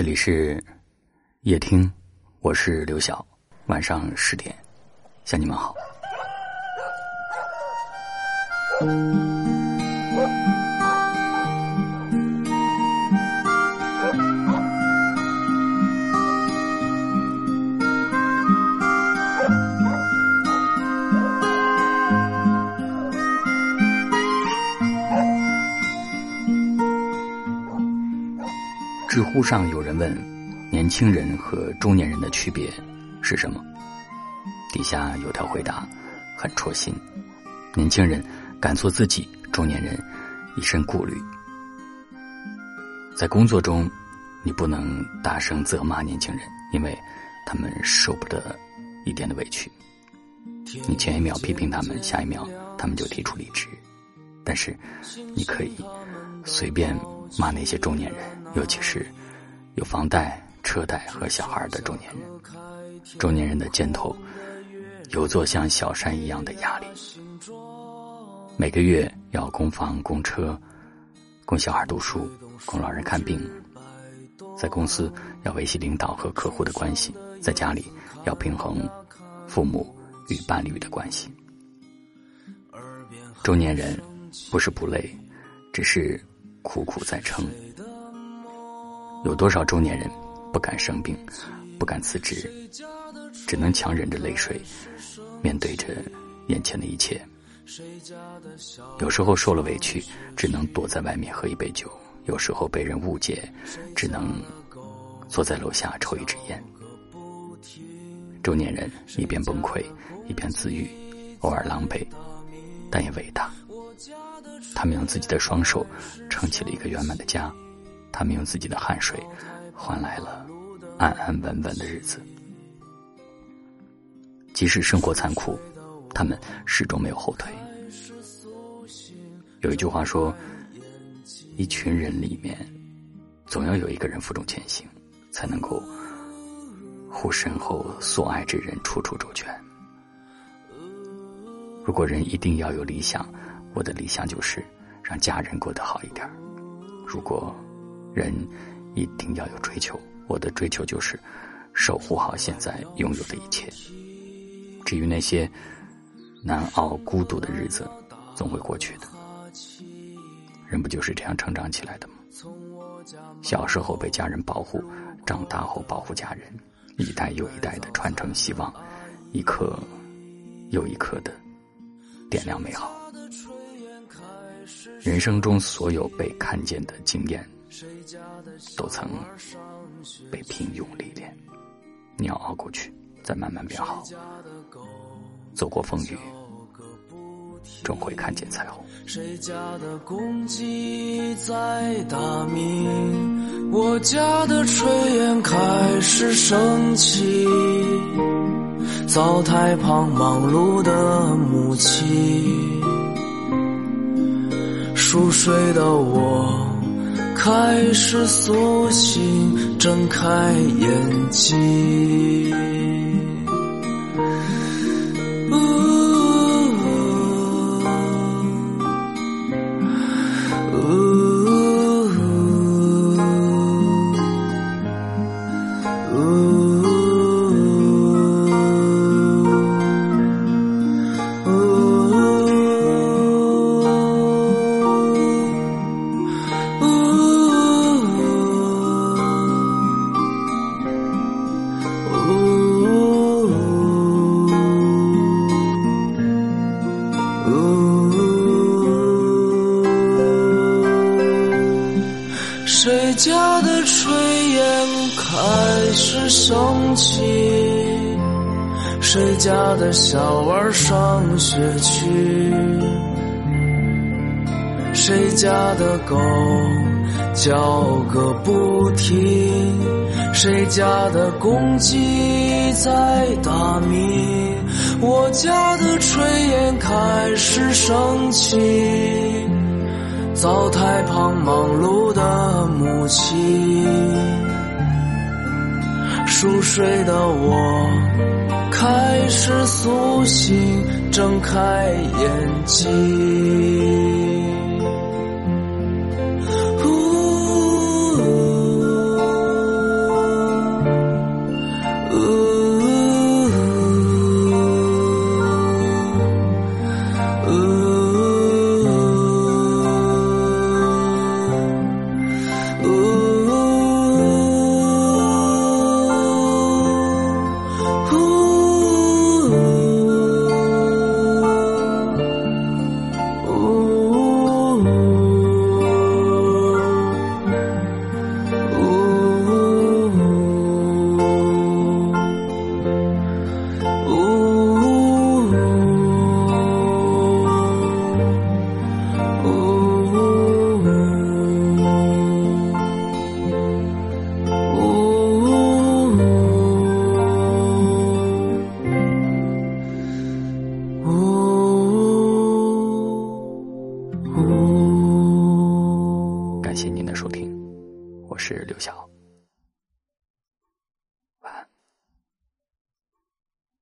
这里是夜听，我是刘晓。晚上十点，向你们好。知乎上有人问：年轻人和中年人的区别是什么？底下有条回答很戳心：年轻人敢做自己，中年人一身顾虑。在工作中，你不能大声责骂年轻人，因为他们受不得一点的委屈。你前一秒批评他们，下一秒他们就提出离职。但是，你可以随便骂那些中年人。尤其是有房贷、车贷和小孩的中年人，中年人的肩头有座像小山一样的压力，每个月要供房、供车、供小孩读书、供老人看病，在公司要维系领导和客户的关系，在家里要平衡父母与伴侣的关系。中年人不是不累，只是苦苦在撑。有多少中年人不敢生病，不敢辞职，只能强忍着泪水，面对着眼前的一切。有时候受了委屈，只能躲在外面喝一杯酒；有时候被人误解，只能坐在楼下抽一支烟。中年人一边崩溃，一边自愈，偶尔狼狈，但也伟大。他们用自己的双手撑起了一个圆满的家。他们用自己的汗水换来了安安稳稳的日子，即使生活残酷，他们始终没有后退。有一句话说：“一群人里面，总要有一个人负重前行，才能够护身后所爱之人处处周全。”如果人一定要有理想，我的理想就是让家人过得好一点。如果人一定要有追求，我的追求就是守护好现在拥有的一切。至于那些难熬孤独的日子，总会过去的。人不就是这样成长起来的吗？小时候被家人保护，长大后保护家人，一代又一代的传承希望，一颗又一颗的点亮美好。人生中所有被看见的经验。谁家的都曾被平庸历练，你要熬过去，再慢慢变好。走过风雨，终会看见彩虹。谁家的公鸡在打鸣？我家的炊烟开始升起。灶台旁忙碌的母亲，熟睡的我。开始苏醒，睁开眼睛。家的炊烟开始升起，谁家的小娃上学去？谁家的狗叫个不停？谁家的公鸡在打鸣？我家的炊烟开始升起。灶台旁忙碌的母亲，熟睡的我开始苏醒，睁开眼睛。这是刘晓。